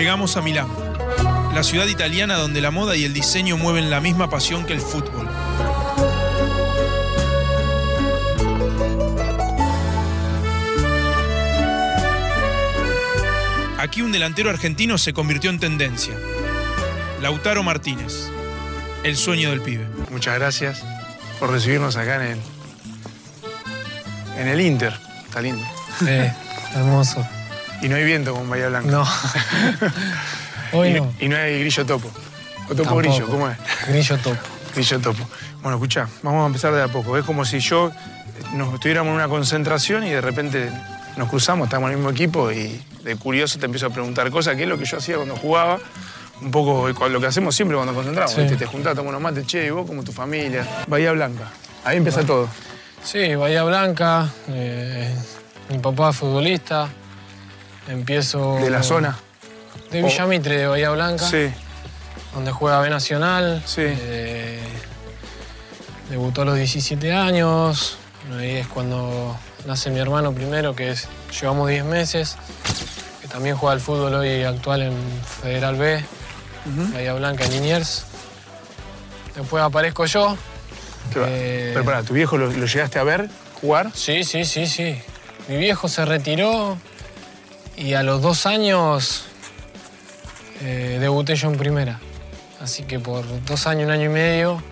Llegamos a Milán, la ciudad italiana donde la moda y el diseño mueven la misma pasión que el fútbol. Aquí un delantero argentino se convirtió en tendencia. Lautaro Martínez, el sueño del pibe. Muchas gracias por recibirnos acá en el, en el Inter. Está lindo. Sí, hermoso. Y no hay viento como en Bahía Blanca. No. Hoy y, no. y no hay grillo topo. O topo Tampoco. grillo, ¿cómo es? Grillo top. Grillo topo. Bueno, escucha, vamos a empezar de a poco. Es como si yo nos estuviéramos en una concentración y de repente nos cruzamos, estamos en el mismo equipo y de curioso te empiezo a preguntar cosas, que es lo que yo hacía cuando jugaba. Un poco lo que hacemos siempre cuando nos concentramos. Sí. ¿viste? Te juntás, tomamos unos mates, che, y vos como tu familia. Bahía Blanca. Ahí empieza todo. Sí, Bahía Blanca. eh, mi papá es futbolista. Empiezo. De la zona. De Villamitre, de Bahía Blanca. Sí. Donde juega B Nacional. Sí. eh, debutó a los 17 años. Ahí es cuando nace mi hermano primero, que es, llevamos 10 meses. Que también juega al fútbol hoy actual en Federal B. Bahía Blanca, en Liniers. Después aparezco yo. Eh, Pero pará, ¿tu viejo lo, lo llegaste a ver jugar? Sí, sí, sí, sí. Mi viejo se retiró y a los dos años eh, debuté yo en primera. Así que por dos años, un año y medio,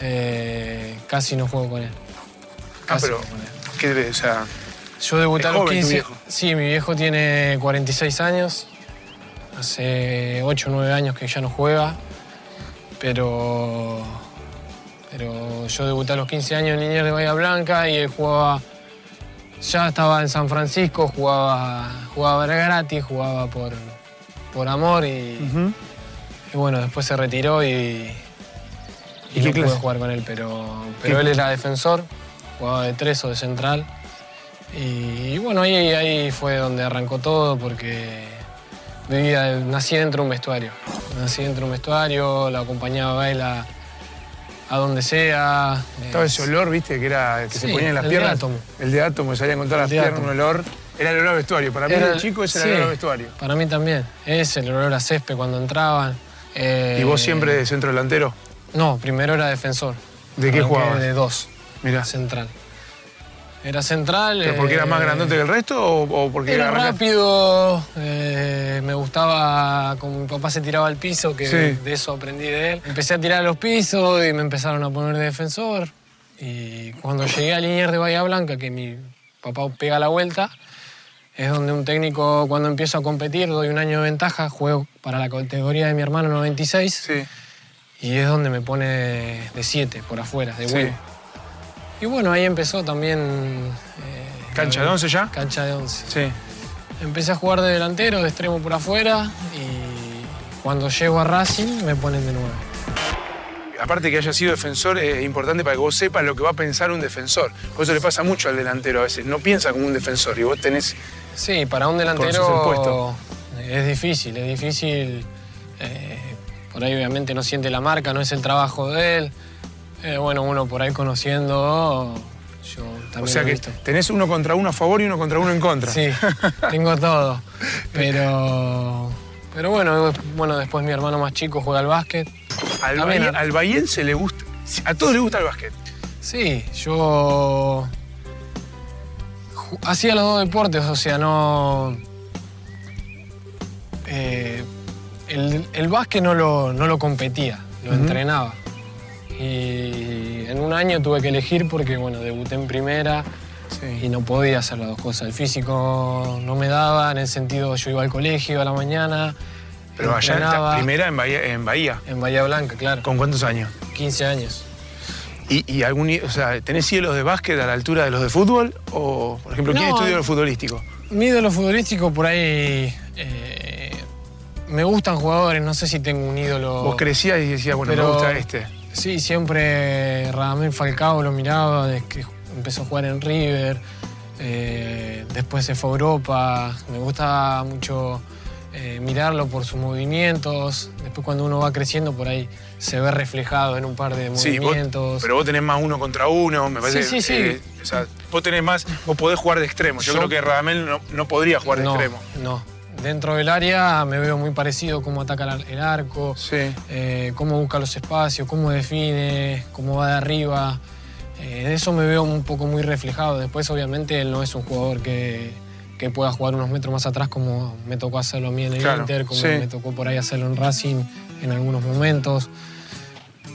eh, casi no juego con él. Ah, Casi pero. no con él. ¿qué, o sea, Yo debuté ¿Es a los joven tu 15. viejo? Sí, mi viejo tiene 46 años. Hace 8 o 9 años que ya no juega. Pero. Pero yo debuté a los 15 años en Liniers de Bahía Blanca y él jugaba. Ya estaba en San Francisco, jugaba, jugaba gratis, jugaba por, por amor y, bueno, después se retiró y, y, ¿Y no pude jugar con él, pero, pero él era defensor, jugaba de tres o de central. Y, y bueno, ahí, ahí fue donde arrancó todo porque vivía, nací dentro de un vestuario. Nací dentro de un vestuario, la acompañaba a él a, a donde sea. Estaba Eh, ese olor, viste, que era que se ponía en las el de piernas. átomo. El de átomo, salía con todas las El de piernas, un olor. Era el olor a vestuario. Para mí, Era- de chico, ese era el olor a vestuario. Para mí también. Es el olor a césped cuando entraban. Eh, ¿Y vos siempre de centro delantero? No, primero era defensor. ¿De qué jugabas? De dos. Mirá. Central. Era central. ¿Pero porque era eh, más grandote que el resto o, o porque Era arrancaste- rápido, eh, me gustaba, como mi papá se tiraba al piso, que Sí. de eso aprendí de él. Empecé a tirar a los pisos y me empezaron a poner de defensor. Y cuando llegué a Liniers de Bahía Blanca, que mi papá pega la vuelta, es donde un técnico, cuando empiezo a competir, doy un año de ventaja, juego para la categoría de mi hermano 96 Sí. y es donde me pone de 7 por afuera, de Sí. huevo. Y bueno, ahí empezó también... eh, ¿Cancha de la- once ya? Cancha de 11. Sí. Empecé a jugar de delantero, de extremo por afuera y cuando llego a Racing me ponen de nuevo. Aparte que haya sido defensor, es importante para que vos sepas lo que va a pensar un defensor. Por eso le pasa mucho al delantero a veces. No piensa como un defensor y vos tenés. Sí, para un delantero es difícil, es difícil. eh, por ahí obviamente no siente la marca, no es el trabajo de él. Eh, bueno, uno por ahí conociendo, yo también O sea lo he que visto. tenés uno contra uno a favor y uno contra uno en contra. Sí, tengo todo. Pero, pero bueno, bueno, después mi hermano más chico juega al básquet. Al, También, al bahiense le gusta. A todos les gusta el básquet. Sí, yo hacía los dos deportes, o sea, no... eh, el, el básquet no lo, no lo competía, lo entrenaba. Y en un año tuve que elegir porque, bueno, debuté en primera y no podía hacer las dos cosas. El físico no me daba, en el sentido yo iba al colegio a la mañana, Pero allá en la primera en Bahía, en Bahía. en Bahía Blanca, claro, ¿Con cuántos años? 15 años. ¿Y, y algún, o sea, tenés ídolos de básquet a la altura de los de fútbol? O, por ejemplo, ¿quién No. estudia lo futbolístico? Mi ídolo futbolístico por ahí. eh, me gustan jugadores, no sé si tengo un ídolo. Vos crecías y decías, bueno, Pero- me gusta este. Sí, siempre Radamel Falcao lo miraba desde que empezó a jugar en River. eh, después se fue a Europa. Me gusta mucho eh, mirarlo por sus movimientos. Después, cuando uno va creciendo, por ahí se ve reflejado en un par de Sí, vos- movimientos. pero vos tenés más uno contra uno, me parece. Sí, sí, sí. eh, o sea, vos tenés más, vos podés jugar de extremo. Yo, Yo- creo que Radamel no, no podría jugar de no, extremo. no, dentro del área me veo muy parecido cómo ataca el ar- el arco, Sí. eh, cómo busca los espacios, cómo define, cómo va de arriba. Eh, de eso me veo un poco muy reflejado. Después, obviamente, él no es un jugador que, que pueda jugar unos metros más atrás como me tocó hacerlo a mí en el Claro, Inter, como sí. me tocó por ahí hacerlo en Racing en algunos momentos.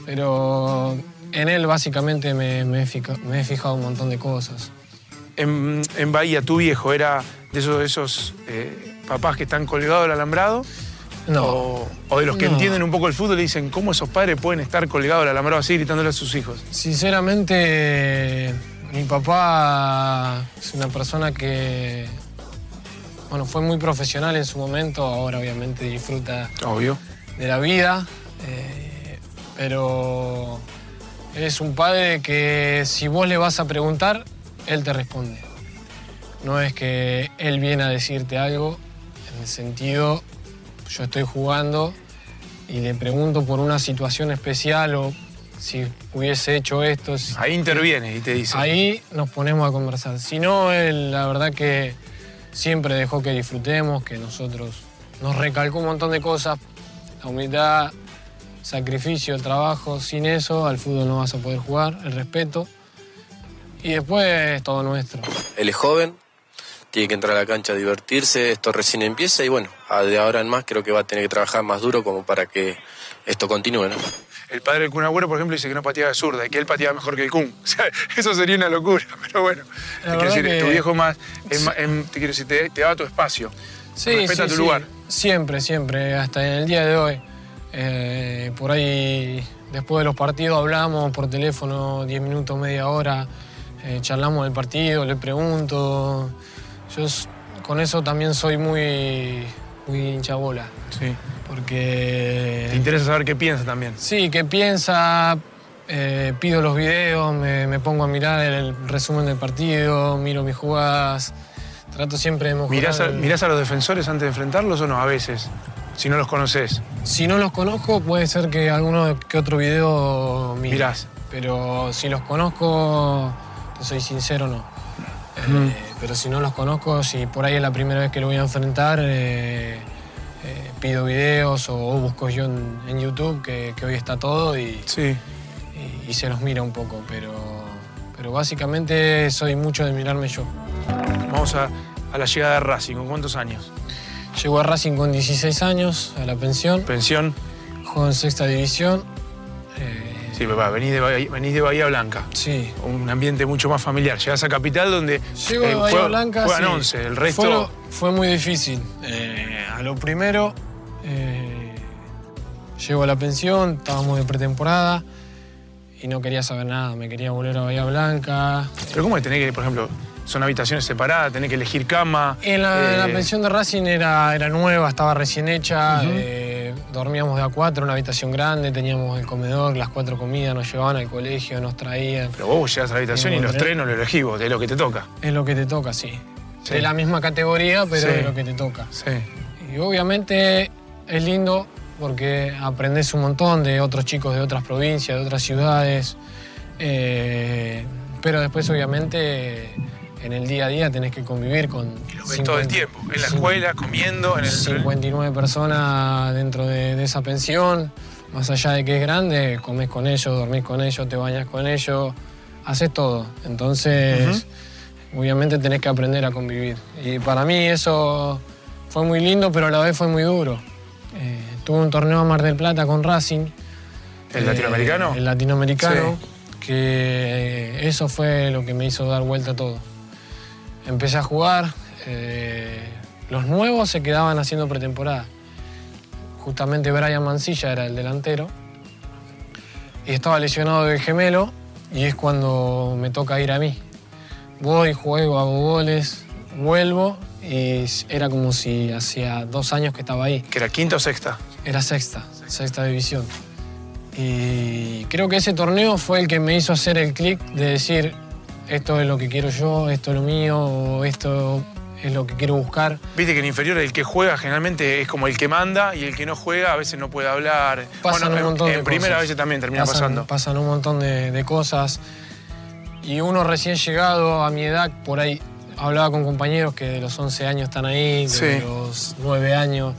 Pero en él básicamente me, me he, fica- me he fijado un montón de cosas. En, en Bahía, tu viejo era de esos, de esos eh, papás que están colgados del alambrado. No, O, o de los que No. entienden un poco el fútbol y dicen, ¿cómo esos padres pueden estar colgados del alambrado así gritándole a sus hijos? Sinceramente, mi papá es una persona que, bueno, fue muy profesional en su momento, ahora obviamente disfruta Obvio. de la vida, eh, pero es un padre que si vos le vas a preguntar, él te responde. No es que él viene a decirte algo, en el sentido, yo estoy jugando y le pregunto por una situación especial o si hubiese hecho esto. si- Ahí interviene y te dice. Ahí nos ponemos a conversar. Si no, él la verdad que siempre dejó que disfrutemos, que nosotros nos recalcó un montón de cosas. La humildad, sacrificio, trabajo. Sin eso al fútbol no vas a poder jugar, el respeto. Y después todo nuestro. Él es joven, tiene que entrar a la cancha a divertirse, esto recién empieza y bueno, de ahora en más creo que va a tener que trabajar más duro como para que esto continúe, ¿no? El padre del Kun Agüero, por ejemplo, dice que no pateaba de zurda y que él pateaba mejor que el Kun. O sea, eso sería una locura, pero bueno. Te quiero decir, que- tu viejo más, es más- em, te quiero decir, te, te daba tu espacio. Respeta tu lugar. Siempre, siempre, hasta en el día de hoy. Eh, por ahí, después de los partidos, hablamos por teléfono 10 minutos, media hora, eh, charlamos del partido, le pregunto. Yo con eso también soy muy, muy hinchabola, Sí. porque... Te interesa saber qué piensa también. Sí, qué piensa, eh, pido los videos, me, me pongo a mirar el resumen del partido, miro mis jugadas, trato siempre de mejorar. ¿Mirás a, el- mirás a los defensores antes de enfrentarlos o no? A veces, si no los conoces. Si no los conozco, puede ser que alguno que otro video mire. Mirás. Pero si los conozco, te soy sincero, no. Eh, pero si no los conozco, si por ahí es la primera vez que lo voy a enfrentar, eh, eh, pido videos o, o busco yo en, en YouTube, que, que hoy está todo, y, Sí. y- y se los mira un poco. Pero, pero básicamente soy mucho de mirarme yo. Vamos a, a la llegada de Racing. ¿Con cuántos años? Llego a Racing con 16 años, a la pensión, Pensión. juego en sexta división. Sí, papá, venís de, Bahía, venís de Bahía Blanca. sí, Un ambiente mucho más familiar. Llegás a Capital donde Llego de eh, Bahía juega- Blanca. juegan sí. 11. El resto. Fue, lo- fue muy difícil. Eh, a lo primero, eh, llego a la pensión, estábamos de pretemporada y no quería saber nada. Me quería volver a Bahía Blanca. Pero ¿cómo es tener que, por ejemplo, son habitaciones separadas, tenés que elegir cama? En la, eh, la pensión de Racing era, era nueva, estaba recién hecha. Dormíamos de a cuatro, una habitación grande, teníamos el comedor, las cuatro comidas, nos llevaban al colegio, nos traían. Pero vos llegás a la habitación y los Encontré. tres no lo elegís vos, es lo que te toca. Es lo que te toca, sí. Sí. De la misma categoría, pero Sí. es lo que te toca. Sí. Y obviamente es lindo porque aprendes un montón de otros chicos de otras provincias, de otras ciudades. eh, pero después, obviamente, en el día a día tenés que convivir con. Y lo ves todo el 50 tiempo. En la escuela, comiendo, en el. 59 personas dentro de, de esa pensión. Más allá de que es grande, comes con ellos, dormís con ellos, te bañas con ellos, haces todo. Entonces, obviamente tenés que aprender a convivir. Y para mí eso fue muy lindo, pero a la vez fue muy duro. Eh, tuve un torneo a Mar del Plata con Racing. ¿El eh, latinoamericano? El latinoamericano, que eso fue lo que me hizo dar vuelta a todo. Empecé a jugar, eh, los nuevos se quedaban haciendo pretemporada. Justamente Brian Mancilla era el delantero y estaba lesionado del gemelo y es cuando me toca ir a mí. Voy, juego, hago goles, vuelvo y era como si hacía dos años que estaba ahí. Que era quinta o sexta. Era sexta, sexta división. Y creo que ese torneo fue el que me hizo hacer el clic de decir, esto es lo que quiero yo, esto es lo mío, o esto es lo que quiero buscar. Viste que en inferior el que juega generalmente es como el que manda y el que no juega a veces no puede hablar. Pasan bueno, un en- montón en, de primera cosas. a veces también termina pasan, pasando. Pasan un montón de, de cosas. Y uno recién llegado a mi edad, por ahí hablaba con compañeros que de los 11 años están ahí, de Sí. los 9 años.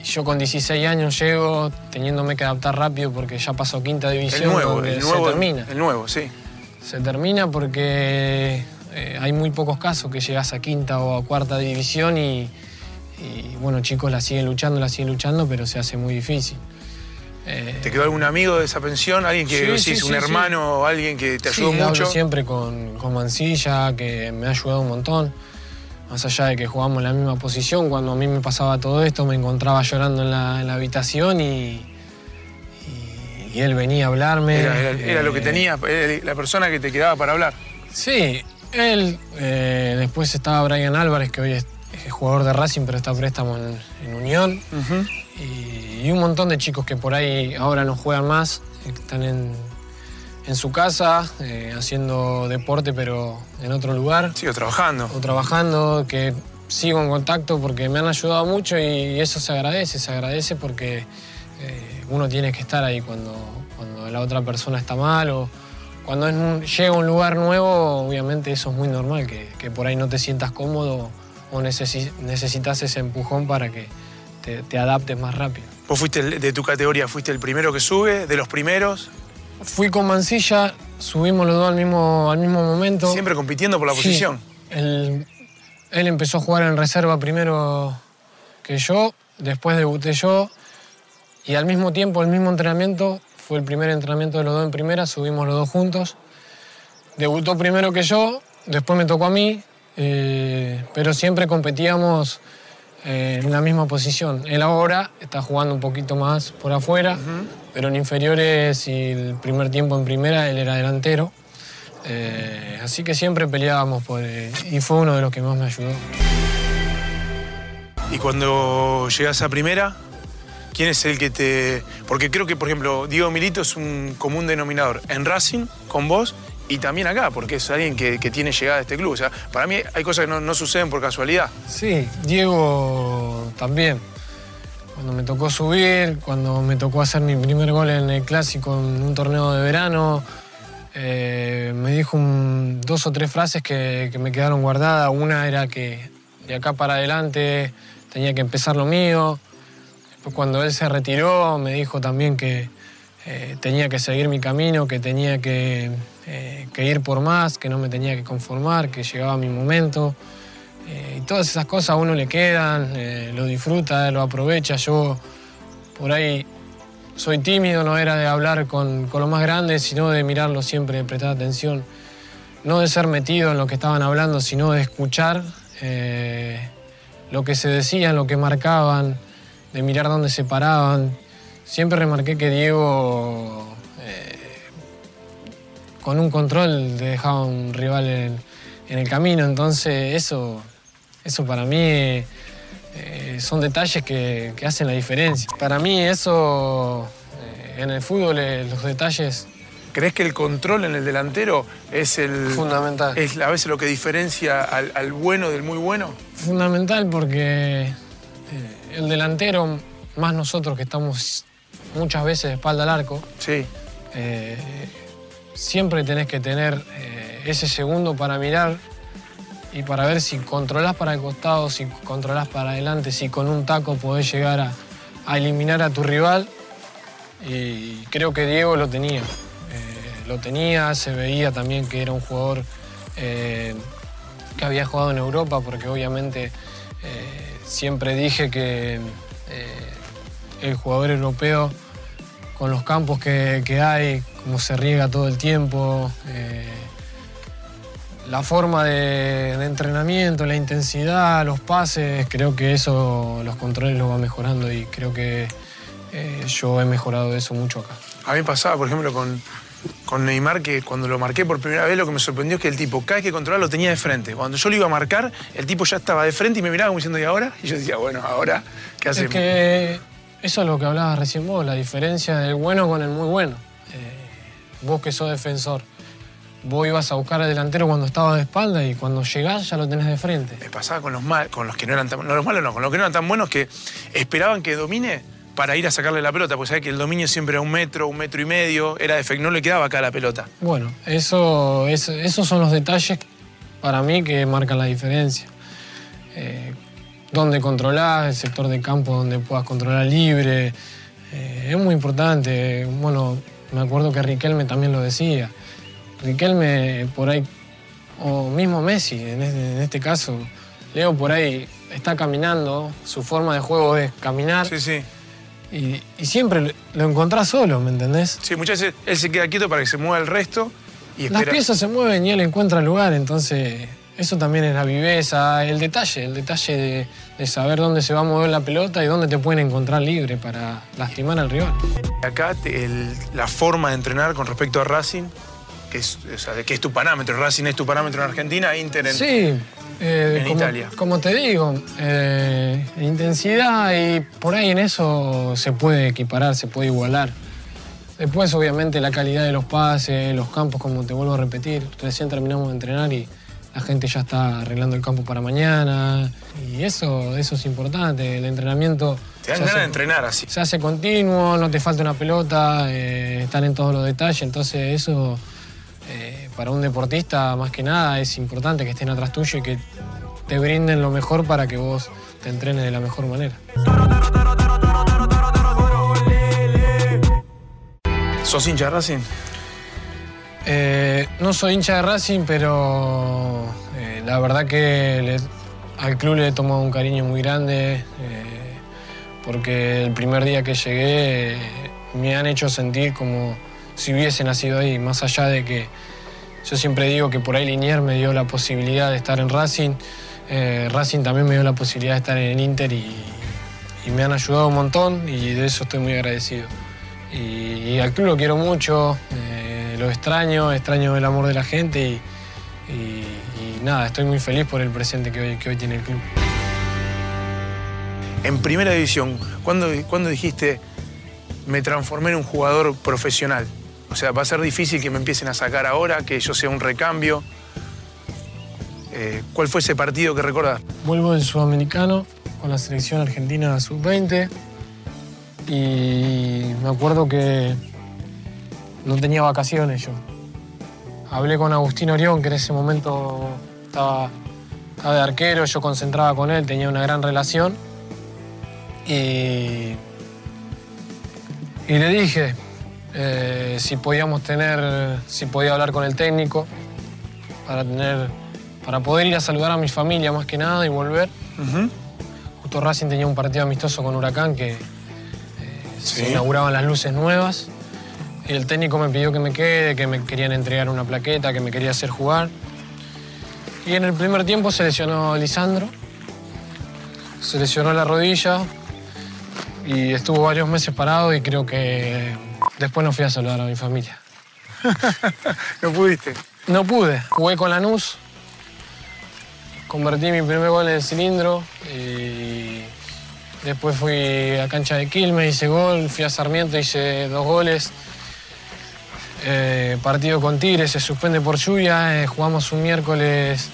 Y yo con 16 años llego teniéndome que adaptar rápido porque ya pasó quinta división. El nuevo, donde el nuevo. Se termina. El nuevo, sí. Se termina porque eh, hay muy pocos casos que llegas a quinta o a cuarta división y, y, bueno, chicos la siguen luchando, la siguen luchando, pero se hace muy difícil. Eh, ¿Te quedó algún amigo de esa pensión? ¿Alguien que Sí, decís, sí, un sí, hermano o alguien que te ayudó mucho? hablo siempre con, con Mancilla, que me ha ayudado un montón. Más allá de que jugamos en la misma posición, cuando a mí me pasaba todo esto, me encontraba llorando en la, en la habitación y, y- él venía a hablarme. Era, era- era lo que Eh, tenía, era la persona que te quedaba para hablar. Sí, él. eh, después estaba Brian Álvarez, que hoy es, es jugador de Racing, pero está préstamo en, en Unión. y, y un montón de chicos que por ahí ahora no juegan más, que están en, en su casa, eh, haciendo deporte, pero en otro lugar, Sigo trabajando. o trabajando, que sigo en contacto porque me han ayudado mucho y eso se agradece, se agradece porque eh, uno tiene que estar ahí cuando, cuando la otra persona está mal o cuando es un- llega a un lugar nuevo, obviamente eso es muy normal, que, que por ahí no te sientas cómodo o necesi- necesitas ese empujón para que te, te adaptes más rápido. Vos fuiste el- de tu categoría, fuiste el primero que sube, de los primeros, Fui con Mancilla, subimos los dos al mismo, al mismo momento. siempre compitiendo por la Sí. posición. Él, él empezó a jugar en reserva primero que yo, después debuté yo y al mismo tiempo, el mismo entrenamiento, fue el primer entrenamiento de los dos en primera, subimos los dos juntos. Debutó primero que yo, después me tocó a mí, eh, pero siempre competíamos eh, en la misma posición. Él ahora está jugando un poquito más por afuera, pero en inferiores y el primer tiempo en primera él era delantero. Eh, así que siempre peleábamos por, eh, y fue uno de los que más me ayudó. Y cuando llegas a primera, ¿quién es el que te...? Porque creo que, por ejemplo, Diego Milito es un común denominador en Racing, con vos, y también acá, porque es alguien que, que tiene llegada a este club. O sea, para mí hay cosas que no, no suceden por casualidad. Sí, Diego también. Cuando me tocó subir, cuando me tocó hacer mi primer gol en el clásico en un torneo de verano, eh, me dijo dos o tres frases que, que me quedaron guardadas. Una era que de acá para adelante tenía que empezar lo mío. Cuando él se retiró me dijo también que eh, tenía que seguir mi camino, que tenía que, eh, que ir por más, que no me tenía que conformar, que llegaba mi momento. Eh, y todas esas cosas a uno le quedan, lo disfruta, lo aprovecha. Yo por ahí soy tímido, no era de hablar con, con los más grandes, sino de mirarlo siempre, de prestar atención. No de ser metido en lo que estaban hablando, sino de escuchar lo que se decían, lo que marcaban, de mirar dónde se paraban. Siempre remarqué que Diego eh, con un control te dejaba un rival en, en el camino, entonces eso, eso para mí eh, son detalles que, que hacen la diferencia. Para mí eso, eh, en el fútbol, los detalles ¿Crees que el control en el delantero es el... fundamental. es a veces lo que diferencia al, al bueno del muy bueno? Fundamental porque eh, el delantero, más nosotros que estamos muchas veces de espalda al arco, Sí. eh, siempre tenés que tener eh, ese segundo para mirar y para ver si controlás para el costado, si controlás para adelante, si con un taco podés llegar a, a eliminar a tu rival. Y creo que Diego lo tenía. Eh, lo tenía, se veía también que era un jugador eh, que había jugado en Europa, porque obviamente eh, siempre dije que eh, el jugador europeo con los campos que, que hay, cómo se riega todo el tiempo, eh, la forma de, entrenamiento, la intensidad, los pases, creo que eso, los controles lo va mejorando y creo que eh, yo he mejorado eso mucho acá. A mí pasaba, por ejemplo, con, con Neymar, que cuando lo marqué por primera vez, lo que me sorprendió es que el tipo, cada vez que controlaba, lo tenía de frente. Cuando yo lo iba a marcar, el tipo ya estaba de frente y me miraba como diciendo, ¿y ahora? Y yo decía, bueno, ¿ahora qué Es hacemos? que eso es lo que hablabas recién vos, la diferencia del bueno con el muy bueno. Eh, vos que sos defensor, vos ibas a buscar al delantero cuando estaba de espalda y cuando llegás ya lo tenés de frente. Me pasaba con los, mal, con los que no eran tan no, los malos no, con los que no eran tan buenos que esperaban que domine para ir a sacarle la pelota, porque sabía que el dominio siempre era un metro, un metro y medio, era de no le quedaba acá la pelota. Bueno, eso, es- esos son los detalles para mí que marcan la diferencia. Eh, dónde controlar, el sector de campo donde puedas controlar libre. Eh, es muy importante. Bueno, me acuerdo que Riquelme también lo decía. Riquelme por ahí, o mismo Messi en este, en este caso, Leo por ahí está caminando, su forma de juego es caminar. Sí, sí. Y, y siempre lo encontrás solo, ¿me entendés? Sí, muchas veces él se queda quieto para que se mueva el resto y Las espera. piezas se mueven y él encuentra el lugar, entonces eso también es la viveza, el detalle, el detalle de, de saber dónde se va a mover la pelota y dónde te pueden encontrar libre para lastimar al rival. Acá el- la forma de entrenar con respecto a Racing, que es, o sea, que es tu parámetro. Racing es tu parámetro en Argentina, Inter en... Sí, eh, en como, Italia. como te digo, eh, intensidad y por ahí en eso se puede equiparar, se puede igualar. Después, obviamente, la calidad de los pases, los campos, como te vuelvo a repetir. Recién terminamos de entrenar y la gente ya está arreglando el campo para mañana. Y eso, eso es importante. El entrenamiento. Te dan ganas hace- de entrenar así. se hace continuo, no te falta una pelota, eh, están en todos los detalles, entonces eso eh, para un deportista más que nada es importante que estén atrás tuyo y que te brinden lo mejor para que vos te entrenes de la mejor manera. ¿Sos hincha de Racing? Eh, no soy hincha de Racing, pero eh, la verdad que le- al club le he tomado un cariño muy grande, eh, porque el primer día que llegué me han hecho sentir como si hubiese nacido ahí, más allá de que yo siempre digo que por ahí Linier me dio la posibilidad de estar en Racing, eh, Racing también me dio la posibilidad de estar en el Inter y, me han ayudado un montón y de eso estoy muy agradecido. Y, al club lo quiero mucho, eh, lo extraño, extraño el amor de la gente y nada, estoy muy feliz por el presente que hoy, que hoy tiene el club. En primera división, ¿cuándo, cuándo dijiste me transformé en un jugador profesional? O sea, va a ser difícil que me empiecen a sacar ahora, que yo sea un recambio. Eh, ¿Cuál fue ese partido que recordás? Vuelvo del Sudamericano con la selección argentina sub-20 y me acuerdo que no tenía vacaciones yo. Hablé con Agustín Orión, que en ese momento estaba, de arquero, yo concentraba con él, tenía una gran relación. Y le dije eh, si podíamos tener, si podía hablar con el técnico para tener, para poder ir a saludar a mi familia más que nada y volver. Justo Racing tenía un partido amistoso con Huracán que eh, Sí. se inauguraban las luces nuevas. Y el técnico me pidió que me quede, que me querían entregar una plaqueta, que me quería hacer jugar. Y en el primer tiempo se lesionó Lisandro. Se lesionó la rodilla y estuvo varios meses parado y creo que después no fui a saludar a mi familia. ¿No pudiste? No pude. Jugué con Lanús. Convertí mi primer gol en el cilindro. Y después fui a cancha de Quilmes, hice gol. Fui a Sarmiento, hice dos goles. Eh, partido con Tigres, se suspende por lluvia. eh, jugamos un miércoles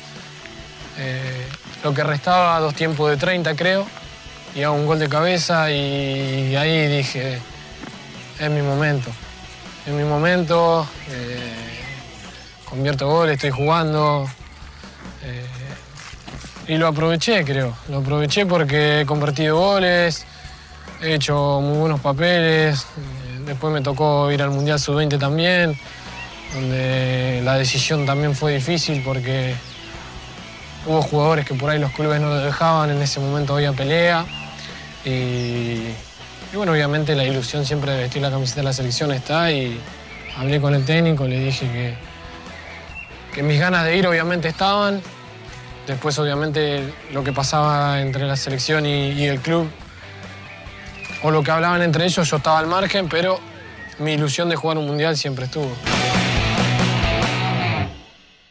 eh, lo que restaba, dos tiempos de 30 creo. Y hago un gol de cabeza y ahí dije, es mi momento. Es mi momento. eh, convierto goles, estoy jugando. eh, y lo aproveché, creo. Lo aproveché porque he convertido goles, he hecho muy buenos papeles. eh, después me tocó ir al Mundial Sub-20 también, donde la decisión también fue difícil porque hubo jugadores que por ahí los clubes no lo dejaban, en ese momento había pelea. Y, y bueno, obviamente la ilusión siempre de vestir la camiseta de la selección está y hablé con el técnico, le dije que, que mis ganas de ir obviamente estaban. Después obviamente lo que pasaba entre la selección y, y el club, o lo que hablaban entre ellos, yo estaba al margen, pero mi ilusión de jugar un mundial siempre estuvo.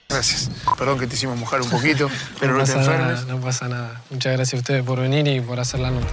Gracias. Perdón que te hicimos mojar un poquito, pero no, te pasa enfermes. nada, no pasa nada. Muchas gracias a ustedes por venir y por hacer la nota.